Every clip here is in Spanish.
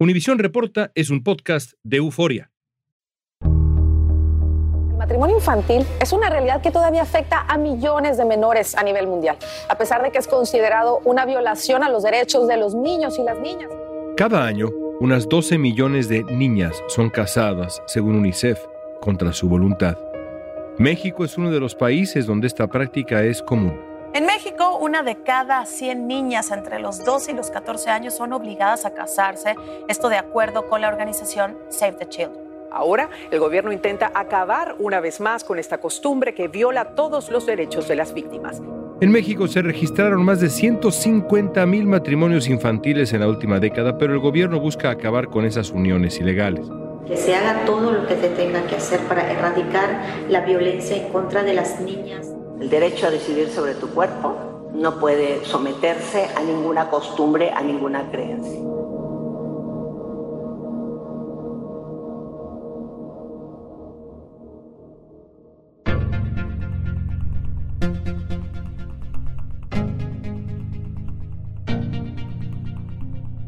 Univisión Reporta es un podcast de euforia. El matrimonio infantil es una realidad que todavía afecta a millones de menores a nivel mundial, a pesar de que es considerado una violación a los derechos de los niños y las niñas. Cada año, unas 12 millones de niñas son casadas, según UNICEF, contra su voluntad. México es uno de los países donde esta práctica es común. En México, una de cada 100 niñas entre los 12 y los 14 años son obligadas a casarse, esto de acuerdo con la organización Save the Children. Ahora, el gobierno intenta acabar una vez más con esta costumbre que viola todos los derechos de las víctimas. En México se registraron más de 150 mil matrimonios infantiles en la última década, pero el gobierno busca acabar con esas uniones ilegales. Que se haga todo lo que se tenga que hacer para erradicar la violencia en contra de las niñas. El derecho a decidir sobre tu cuerpo no puede someterse a ninguna costumbre, a ninguna creencia.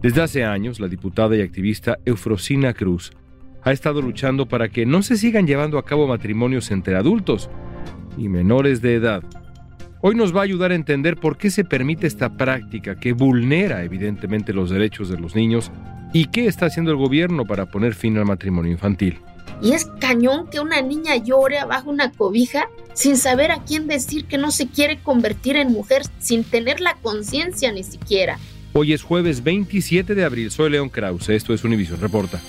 Desde hace años, la diputada y activista Eufrosina Cruz ha estado luchando para que no se sigan llevando a cabo matrimonios entre adultos, y menores de edad. Hoy nos va a ayudar a entender por qué se permite esta práctica que vulnera evidentemente los derechos de los niños y qué está haciendo el gobierno para poner fin al matrimonio infantil. Y es cañón que una niña llore abajo una cobija sin saber a quién decir que no se quiere convertir en mujer, sin tener la conciencia ni siquiera. Hoy es jueves 27 de abril. Soy León Krause. Esto es Univision Reporta.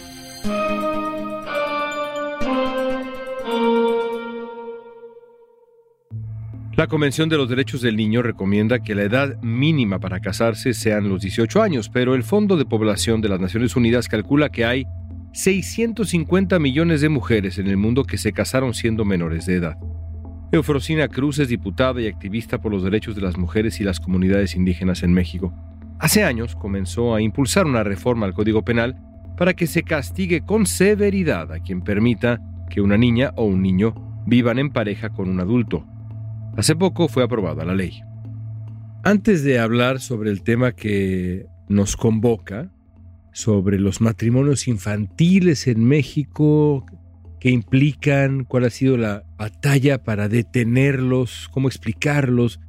La Convención de los Derechos del Niño recomienda que la edad mínima para casarse sean los 18 años, pero el Fondo de Población de las Naciones Unidas calcula que hay 650 millones de mujeres en el mundo que se casaron siendo menores de edad. Eufrosina Cruz es diputada y activista por los derechos de las mujeres y las comunidades indígenas en México. Hace años comenzó a impulsar una reforma al Código Penal para que se castigue con severidad a quien permita que una niña o un niño vivan en pareja con un adulto, Hace poco fue aprobada la ley. Antes de hablar sobre el tema que nos convoca, sobre los matrimonios infantiles en México, qué implican, cuál ha sido la batalla para detenerlos, cómo explicarlos,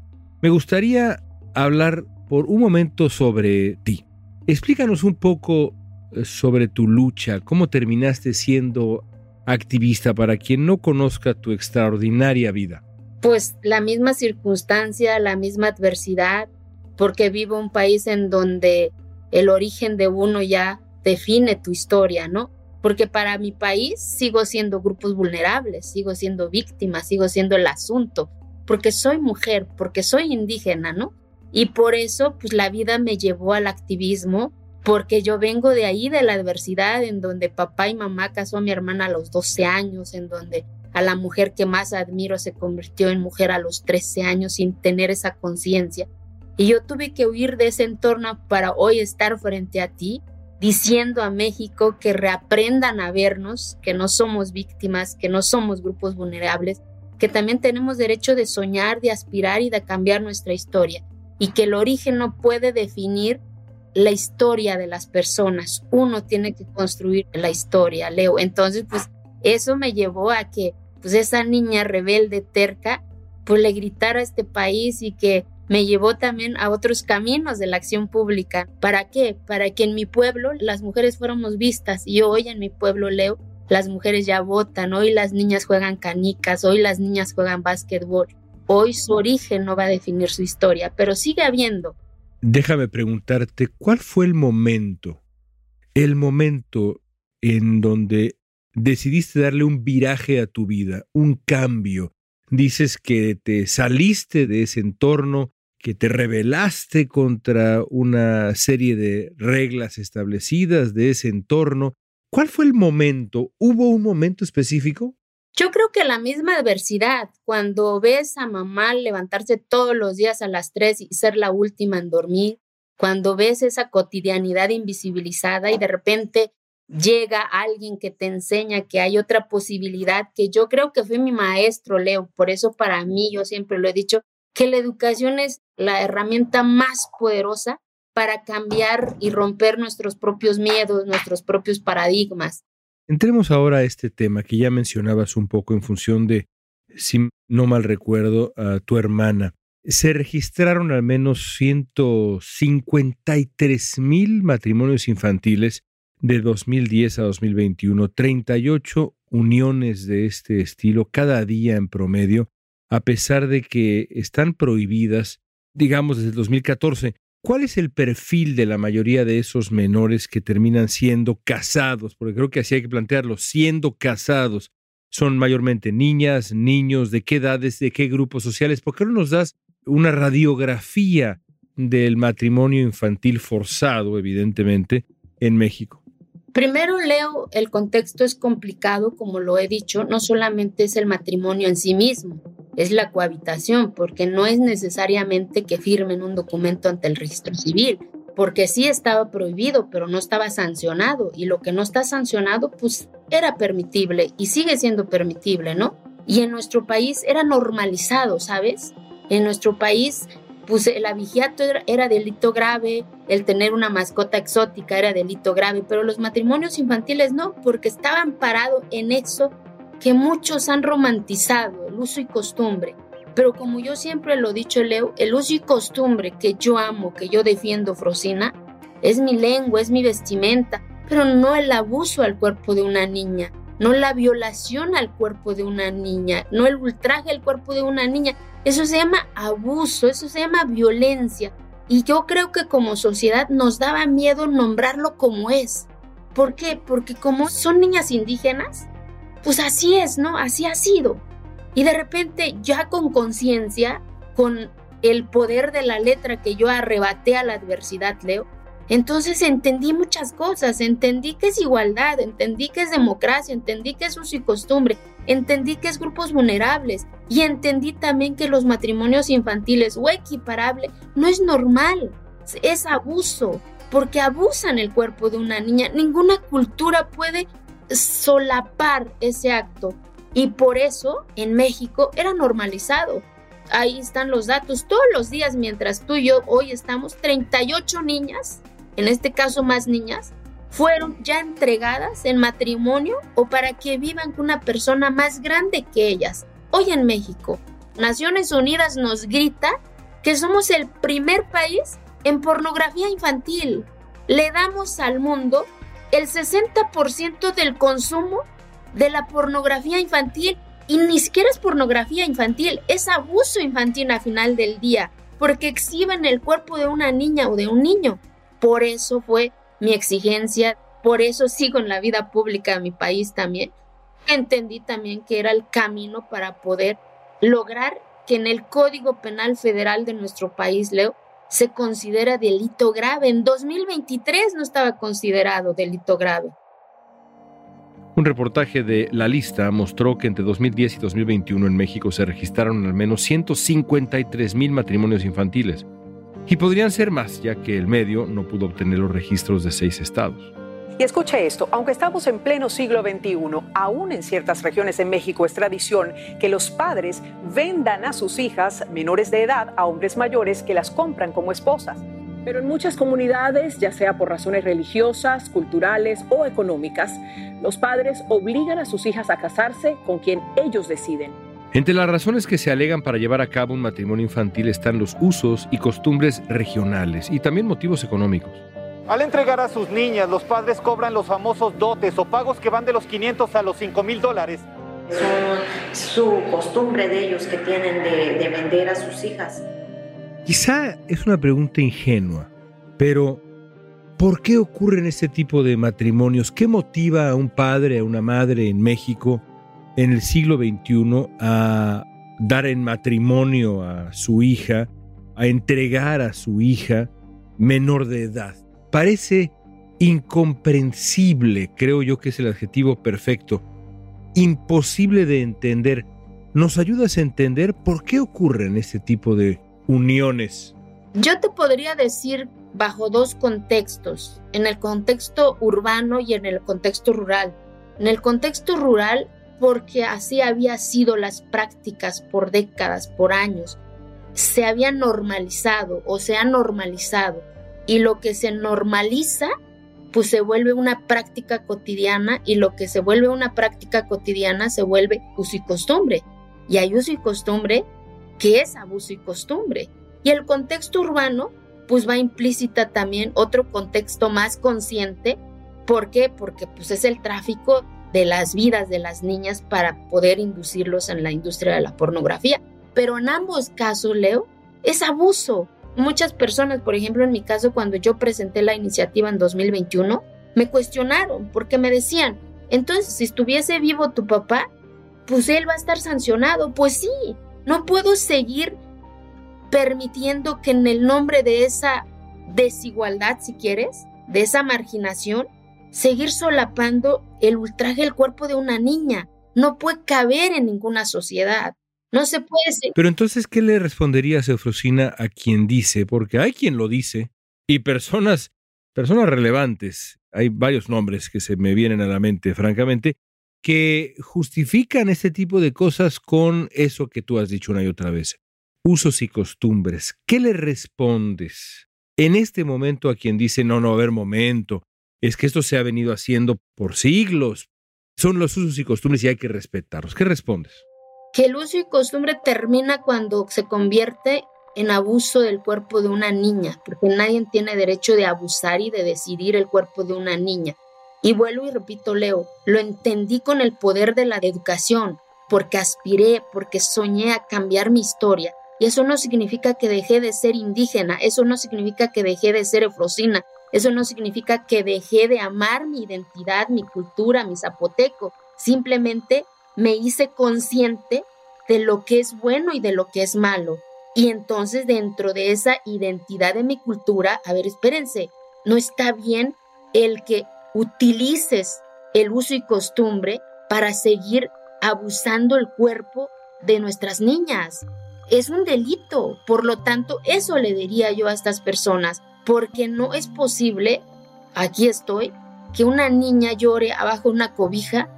me gustaría hablar por un momento sobre ti. Explícanos un poco eh, sobre tu lucha, cómo terminaste siendo activista para quien no conozca tu extraordinaria vida pues la misma circunstancia, la misma adversidad, porque vivo un país en donde el origen de uno ya define tu historia, ¿no? Porque para mi país sigo siendo grupos vulnerables, sigo siendo víctima, sigo siendo el asunto, porque soy mujer, porque soy indígena, ¿no? Y por eso, pues la vida me llevó al activismo, porque yo vengo de ahí, de la adversidad, en donde papá y mamá casó a mi hermana a los 12 años, en donde a la mujer que más admiro se convirtió en mujer a los 13 años sin tener esa conciencia. Y yo tuve que huir de ese entorno para hoy estar frente a ti, diciendo a México que reaprendan a vernos, que no somos víctimas, que no somos grupos vulnerables, que también tenemos derecho de soñar, de aspirar y de cambiar nuestra historia, y que el origen no puede definir la historia de las personas, uno tiene que construir la historia, Leo. Entonces, pues eso me llevó a que pues esa niña rebelde, terca, pues le gritara a este país y que me llevó también a otros caminos de la acción pública. ¿Para qué? Para que en mi pueblo las mujeres fuéramos vistas y hoy en mi pueblo, Leo, las mujeres ya votan, hoy las niñas juegan canicas, hoy las niñas juegan básquetbol. Hoy su origen no va a definir su historia, pero sigue habiendo Déjame preguntarte, ¿cuál fue el momento, el momento en donde decidiste darle un viraje a tu vida, un cambio? Dices que te saliste de ese entorno, que te rebelaste contra una serie de reglas establecidas de ese entorno. ¿Cuál fue el momento? ¿Hubo un momento específico? Yo creo que la misma adversidad, cuando ves a mamá levantarse todos los días a las tres y ser la última en dormir, cuando ves esa cotidianidad invisibilizada y de repente llega alguien que te enseña que hay otra posibilidad, que yo creo que fue mi maestro, Leo, por eso para mí, yo siempre lo he dicho, que la educación es la herramienta más poderosa para cambiar y romper nuestros propios miedos, nuestros propios paradigmas. Entremos ahora a este tema que ya mencionabas un poco en función de, si no mal recuerdo, a tu hermana. Se registraron al menos 153 mil matrimonios infantiles de 2010 a 2021, 38 uniones de este estilo cada día en promedio, a pesar de que están prohibidas, digamos, desde el 2014. ¿Cuál es el perfil de la mayoría de esos menores que terminan siendo casados? Porque creo que así hay que plantearlo, siendo casados. Son mayormente niñas, niños, de qué edades, de qué grupos sociales. ¿Por qué no nos das una radiografía del matrimonio infantil forzado, evidentemente, en México? Primero, Leo, el contexto es complicado, como lo he dicho, no solamente es el matrimonio en sí mismo, es la cohabitación, porque no es necesariamente que firmen un documento ante el registro civil, porque sí estaba prohibido, pero no estaba sancionado, y lo que no está sancionado, pues era permitible y sigue siendo permitible, ¿no? Y en nuestro país era normalizado, ¿sabes? En nuestro país, pues el abigiato era, era delito grave, el tener una mascota exótica era delito grave, pero los matrimonios infantiles no, porque estaban parados en eso que muchos han romantizado, el uso y costumbre. Pero como yo siempre lo he dicho, Leo, el uso y costumbre que yo amo, que yo defiendo, Frosina, es mi lengua, es mi vestimenta, pero no el abuso al cuerpo de una niña, no la violación al cuerpo de una niña, no el ultraje al cuerpo de una niña. Eso se llama abuso, eso se llama violencia. Y yo creo que como sociedad nos daba miedo nombrarlo como es. ¿Por qué? Porque como son niñas indígenas, pues así es, ¿no? Así ha sido. Y de repente ya con conciencia, con el poder de la letra que yo arrebaté a la adversidad, Leo, entonces entendí muchas cosas, entendí que es igualdad, entendí que es democracia, entendí que es uso y costumbre, entendí que es grupos vulnerables y entendí también que los matrimonios infantiles o equiparable no es normal, es abuso, porque abusan el cuerpo de una niña. Ninguna cultura puede solapar ese acto. Y por eso en México era normalizado. Ahí están los datos. Todos los días, mientras tú y yo hoy estamos, 38 niñas, en este caso más niñas, fueron ya entregadas en matrimonio o para que vivan con una persona más grande que ellas. Hoy en México, Naciones Unidas nos grita que somos el primer país en pornografía infantil. Le damos al mundo el 60% del consumo de la pornografía infantil y ni siquiera es pornografía infantil, es abuso infantil a final del día, porque exhiben el cuerpo de una niña o de un niño. Por eso fue mi exigencia, por eso sigo en la vida pública de mi país también. Entendí también que era el camino para poder lograr que en el Código Penal Federal de nuestro país, Leo, se considera delito grave. En 2023 no estaba considerado delito grave. Un reportaje de La Lista mostró que entre 2010 y 2021 en México se registraron al menos 153 mil matrimonios infantiles. Y podrían ser más, ya que el medio no pudo obtener los registros de seis estados. Y escuche esto, aunque estamos en pleno siglo XXI, aún en ciertas regiones de México es tradición que los padres vendan a sus hijas menores de edad a hombres mayores que las compran como esposas. Pero en muchas comunidades, ya sea por razones religiosas, culturales o económicas, los padres obligan a sus hijas a casarse con quien ellos deciden. Entre las razones que se alegan para llevar a cabo un matrimonio infantil están los usos y costumbres regionales y también motivos económicos. Al entregar a sus niñas, los padres cobran los famosos dotes o pagos que van de los 500 a los 5 mil dólares. Es su costumbre de ellos que tienen de, de vender a sus hijas. Quizá es una pregunta ingenua, pero ¿por qué ocurren este tipo de matrimonios? ¿Qué motiva a un padre, a una madre en México en el siglo XXI a dar en matrimonio a su hija, a entregar a su hija menor de edad? Parece incomprensible, creo yo que es el adjetivo perfecto, imposible de entender. ¿Nos ayudas a entender por qué ocurren este tipo de uniones? Yo te podría decir bajo dos contextos, en el contexto urbano y en el contexto rural. En el contexto rural, porque así había sido las prácticas por décadas, por años, se había normalizado o se ha normalizado y lo que se normaliza pues se vuelve una práctica cotidiana y lo que se vuelve una práctica cotidiana se vuelve uso y costumbre. Y hay uso y costumbre que es abuso y costumbre. Y el contexto urbano, pues va implícita también otro contexto más consciente. ¿Por qué? Porque pues es el tráfico de las vidas de las niñas para poder inducirlos en la industria de la pornografía. Pero en ambos casos, Leo, es abuso. Muchas personas, por ejemplo, en mi caso, cuando yo presenté la iniciativa en 2021, me cuestionaron porque me decían, entonces, si estuviese vivo tu papá, pues él va a estar sancionado. Pues sí, no puedo seguir permitiendo que en el nombre de esa desigualdad, si quieres, de esa marginación, seguir solapando el ultraje al cuerpo de una niña. No puede caber en ninguna sociedad. No se puede. Ser. Pero entonces, ¿qué le respondería Eufrosina a quien dice? Porque hay quien lo dice y personas, personas relevantes, hay varios nombres que se me vienen a la mente, francamente, que justifican este tipo de cosas con eso que tú has dicho una y otra vez, usos y costumbres. ¿Qué le respondes en este momento a quien dice, no, no, a ver, momento, es que esto se ha venido haciendo por siglos, son los usos y costumbres y hay que respetarlos? ¿Qué respondes? Que el uso y costumbre termina cuando se convierte en abuso del cuerpo de una niña, porque nadie tiene derecho de abusar y de decidir el cuerpo de una niña. Y vuelvo y repito, Leo, lo entendí con el poder de la educación, porque aspiré, porque soñé a cambiar mi historia. Y eso no significa que dejé de ser indígena, eso no significa que dejé de ser efrosina, eso no significa que dejé de amar mi identidad, mi cultura, mi zapoteco. Simplemente me hice consciente de lo que es bueno y de lo que es malo. Y entonces dentro de esa identidad de mi cultura, a ver, espérense, no está bien el que utilices el uso y costumbre para seguir abusando el cuerpo de nuestras niñas. Es un delito, por lo tanto, eso le diría yo a estas personas, porque no es posible, aquí estoy, que una niña llore abajo una cobija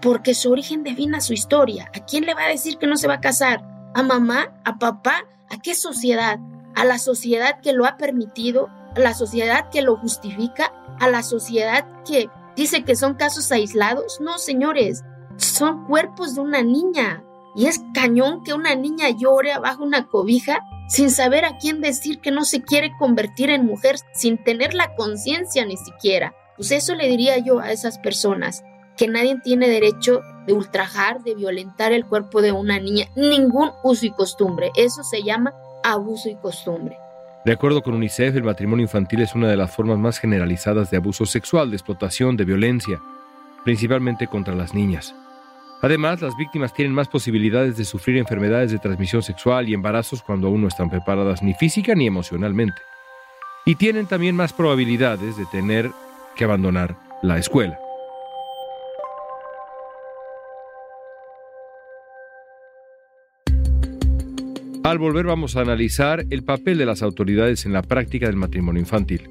porque su origen defina su historia. ¿A quién le va a decir que no se va a casar? ¿A mamá? ¿A papá? ¿A qué sociedad? ¿A la sociedad que lo ha permitido? ¿A la sociedad que lo justifica? a la sociedad que dice que son casos aislados. No, señores, son cuerpos de una niña. Y es cañón que una niña llore abajo una cobija sin saber a quién decir que no se quiere convertir en mujer, sin tener la conciencia ni siquiera. Pues eso le diría yo a esas personas, que nadie tiene derecho de ultrajar, de violentar el cuerpo de una niña, ningún uso y costumbre. Eso se llama abuso y costumbre. De acuerdo con UNICEF, el matrimonio infantil es una de las formas más generalizadas de abuso sexual, de explotación, de violencia, principalmente contra las niñas. Además, las víctimas tienen más posibilidades de sufrir enfermedades de transmisión sexual y embarazos cuando aún no están preparadas ni física ni emocionalmente. Y tienen también más probabilidades de tener que abandonar la escuela. Al volver vamos a analizar el papel de las autoridades en la práctica del matrimonio infantil.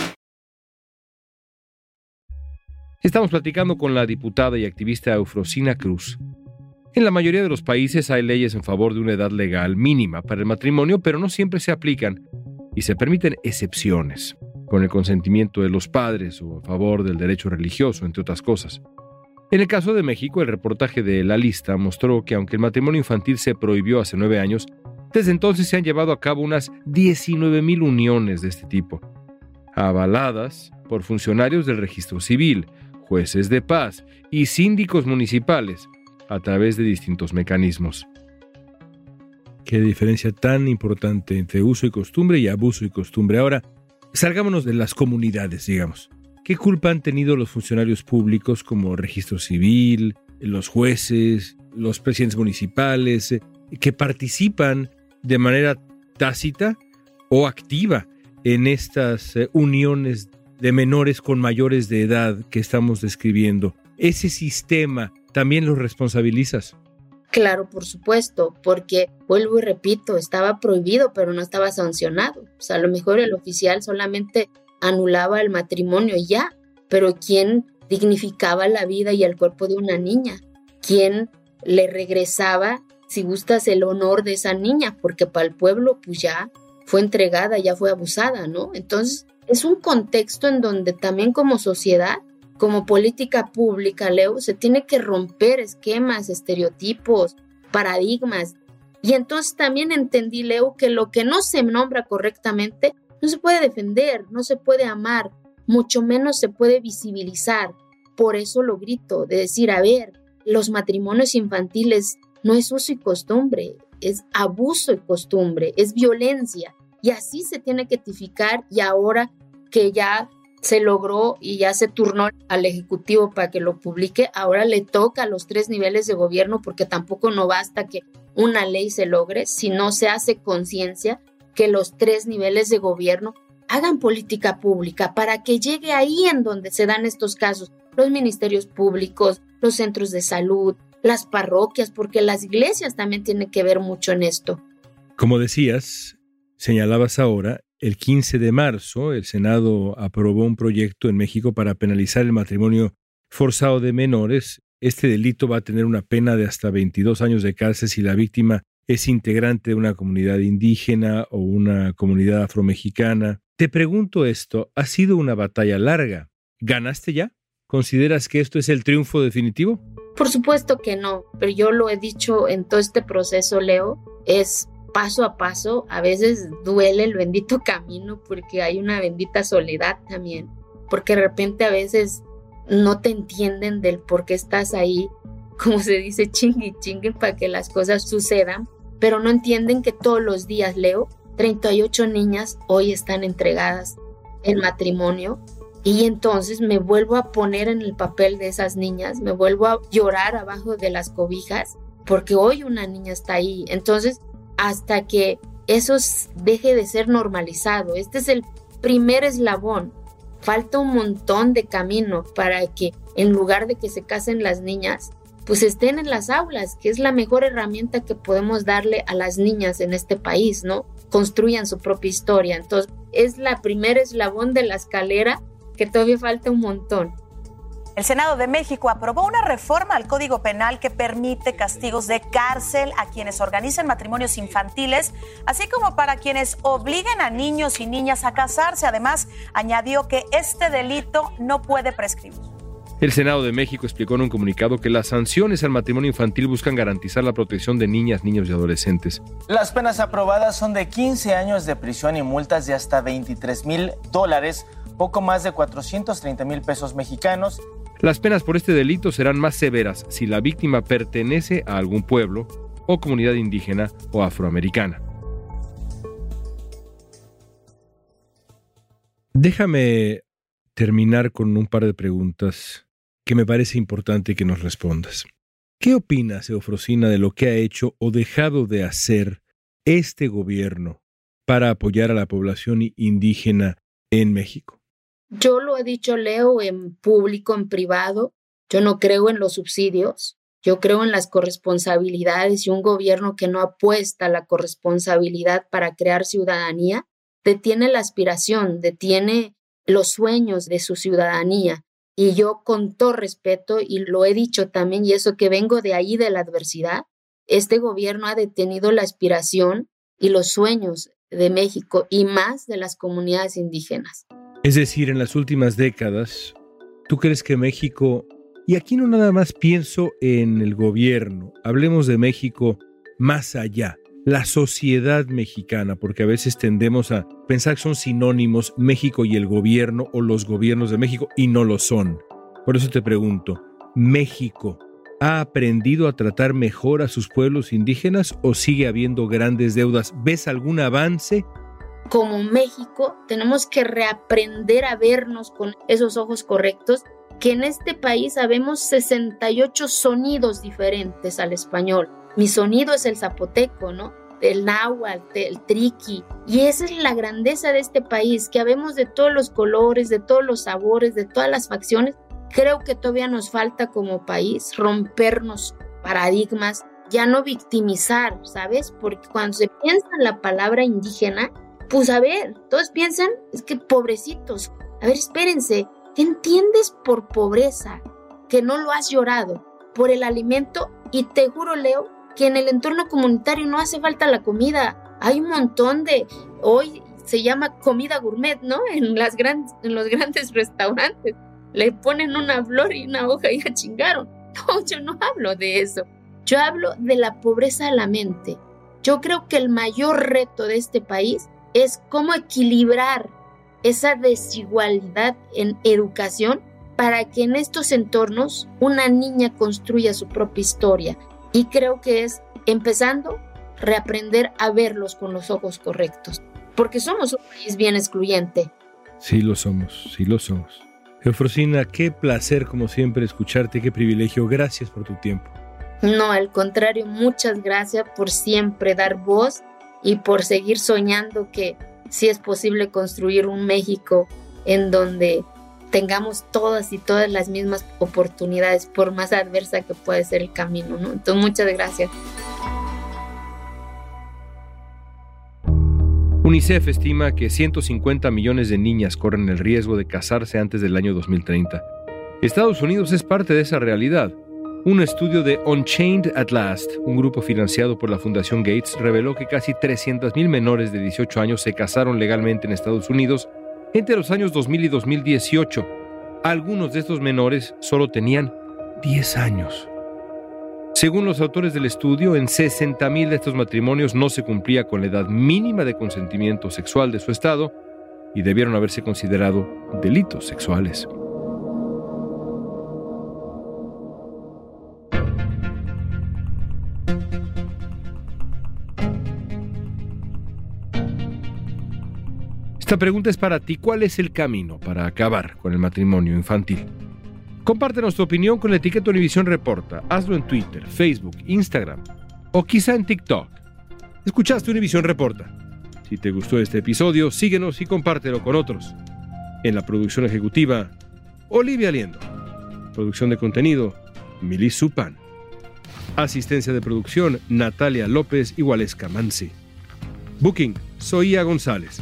Estamos platicando con la diputada y activista Eufrosina Cruz. En la mayoría de los países hay leyes en favor de una edad legal mínima para el matrimonio, pero no siempre se aplican y se permiten excepciones, con el consentimiento de los padres o a favor del derecho religioso, entre otras cosas. En el caso de México, el reportaje de La Lista mostró que aunque el matrimonio infantil se prohibió hace nueve años, desde entonces se han llevado a cabo unas 19.000 uniones de este tipo, avaladas por funcionarios del registro civil, jueces de paz y síndicos municipales a través de distintos mecanismos. Qué diferencia tan importante entre uso y costumbre y abuso y costumbre. Ahora, salgámonos de las comunidades, digamos. ¿Qué culpa han tenido los funcionarios públicos como registro civil, los jueces, los presidentes municipales, eh, que participan de manera tácita o activa en estas eh, uniones de menores con mayores de edad que estamos describiendo, ¿ese sistema también los responsabilizas? Claro, por supuesto, porque vuelvo y repito, estaba prohibido, pero no estaba sancionado. O sea, a lo mejor el oficial solamente anulaba el matrimonio y ya, pero ¿quién dignificaba la vida y el cuerpo de una niña? ¿Quién le regresaba, si gustas, el honor de esa niña? Porque para el pueblo, pues ya fue entregada, ya fue abusada, ¿no? Entonces, es un contexto en donde también como sociedad, como política pública, Leo, se tiene que romper esquemas, estereotipos, paradigmas. Y entonces también entendí, Leo, que lo que no se nombra correctamente no se puede defender, no se puede amar, mucho menos se puede visibilizar. Por eso lo grito, de decir, a ver, los matrimonios infantiles no es uso y costumbre, es abuso y costumbre, es violencia. Y así se tiene que tipificar y ahora que ya se logró y ya se turnó al Ejecutivo para que lo publique, ahora le toca a los tres niveles de gobierno porque tampoco no basta que una ley se logre, si no se hace conciencia que los tres niveles de gobierno hagan política pública para que llegue ahí en donde se dan estos casos, los ministerios públicos, los centros de salud, las parroquias, porque las iglesias también tienen que ver mucho en esto. Como decías, señalabas ahora, el 15 de marzo, el Senado aprobó un proyecto en México para penalizar el matrimonio forzado de menores. Este delito va a tener una pena de hasta 22 años de cárcel si la víctima es integrante de una comunidad indígena o una comunidad afromexicana. Te pregunto esto, ¿ha sido una batalla larga? ¿Ganaste ya? ¿Consideras que esto es el triunfo definitivo? Por supuesto que no, pero yo lo he dicho en todo este proceso, Leo, es paso a paso, a veces duele el bendito camino porque hay una bendita soledad también, porque de repente a veces no te entienden del por qué estás ahí, como se dice, chingui chingue para que las cosas sucedan, pero no entienden que todos los días, Leo, 38 niñas hoy están entregadas en matrimonio y entonces me vuelvo a poner en el papel de esas niñas, me vuelvo a llorar abajo de las cobijas porque hoy una niña está ahí. Entonces hasta que eso deje de ser normalizado. Este es el primer eslabón. Falta un montón de camino para que en lugar de que se casen las niñas, pues estén en las aulas, que es la mejor herramienta que podemos darle a las niñas en este país, ¿no? Construyan su propia historia. Entonces, es la primer eslabón de la escalera que todavía falta un montón. El Senado de México aprobó una reforma al Código Penal que permite castigos de cárcel a quienes organizan matrimonios infantiles, así como para quienes obliguen a niños y niñas a casarse. Además, añadió que este delito no puede prescribir. El Senado de México explicó en un comunicado que las sanciones al matrimonio infantil buscan garantizar la protección de niñas, niños y adolescentes. Las penas aprobadas son de 15 años de prisión y multas de hasta 23 mil dólares, poco más de 430 mil pesos mexicanos las penas por este delito serán más severas si la víctima pertenece a algún pueblo o comunidad indígena o afroamericana. Déjame terminar con un par de preguntas que me parece importante que nos respondas. ¿Qué opinas, Eufrosina, de lo que ha hecho o dejado de hacer este gobierno para apoyar a la población indígena en México? Yo lo he dicho, Leo, en público, en privado. Yo no creo en los subsidios. Yo creo en las corresponsabilidades y un gobierno que no apuesta a la corresponsabilidad para crear ciudadanía detiene la aspiración, detiene los sueños de su ciudadanía. Y yo con todo respeto, y lo he dicho también, y eso que vengo de ahí de la adversidad, este gobierno ha detenido la aspiración y los sueños de México y más de las comunidades indígenas. Es decir, en las últimas décadas, ¿tú crees que México, y aquí no nada más pienso en el gobierno, hablemos de México más allá, la sociedad mexicana, porque a veces tendemos a pensar que son sinónimos México y el gobierno o los gobiernos de México, y no lo son. Por eso te pregunto, ¿México ha aprendido a tratar mejor a sus pueblos indígenas o sigue habiendo grandes deudas? ¿Ves algún avance como México tenemos que reaprender a vernos con esos ojos correctos, que en este país sabemos 68 sonidos diferentes al español. Mi sonido es el zapoteco, ¿no? El náhuatl, el triqui. Y esa es la grandeza de este país, que habemos de todos los colores, de todos los sabores, de todas las facciones. Creo que todavía nos falta como país rompernos paradigmas, ya no victimizar, ¿sabes? Porque cuando se piensa en la palabra indígena, pues a ver, todos piensan, es que pobrecitos. A ver, espérense, ¿qué entiendes por pobreza? Que no lo has llorado por el alimento y te juro, Leo, que en el entorno comunitario no hace falta la comida. Hay un montón de, hoy se llama comida gourmet, ¿no? En, las grandes, en los grandes restaurantes. Le ponen una flor y una hoja y ya chingaron. No, yo no hablo de eso. Yo hablo de la pobreza a la mente. Yo creo que el mayor reto de este país es cómo equilibrar esa desigualdad en educación para que en estos entornos una niña construya su propia historia. Y creo que es empezando reaprender a verlos con los ojos correctos, porque somos un país bien excluyente. Sí lo somos, sí lo somos. Eufrosina, qué placer como siempre escucharte, qué privilegio. Gracias por tu tiempo. No, al contrario, muchas gracias por siempre dar voz y por seguir soñando que sí es posible construir un México en donde tengamos todas y todas las mismas oportunidades, por más adversa que pueda ser el camino. ¿no? Entonces, muchas gracias. UNICEF estima que 150 millones de niñas corren el riesgo de casarse antes del año 2030. Estados Unidos es parte de esa realidad. Un estudio de Unchained at Last, un grupo financiado por la Fundación Gates, reveló que casi 300.000 menores de 18 años se casaron legalmente en Estados Unidos entre los años 2000 y 2018. Algunos de estos menores solo tenían 10 años. Según los autores del estudio, en 60.000 de estos matrimonios no se cumplía con la edad mínima de consentimiento sexual de su estado y debieron haberse considerado delitos sexuales. Esta pregunta es para ti. ¿Cuál es el camino para acabar con el matrimonio infantil? Compártenos tu opinión con la etiqueta Univisión Reporta. Hazlo en Twitter, Facebook, Instagram o quizá en TikTok. Escuchaste Univisión Reporta. Si te gustó este episodio, síguenos y compártelo con otros. En la producción ejecutiva, Olivia Liendo. Producción de contenido, Mili Supan. Asistencia de producción, Natalia López y Waleska. Booking, Soía González.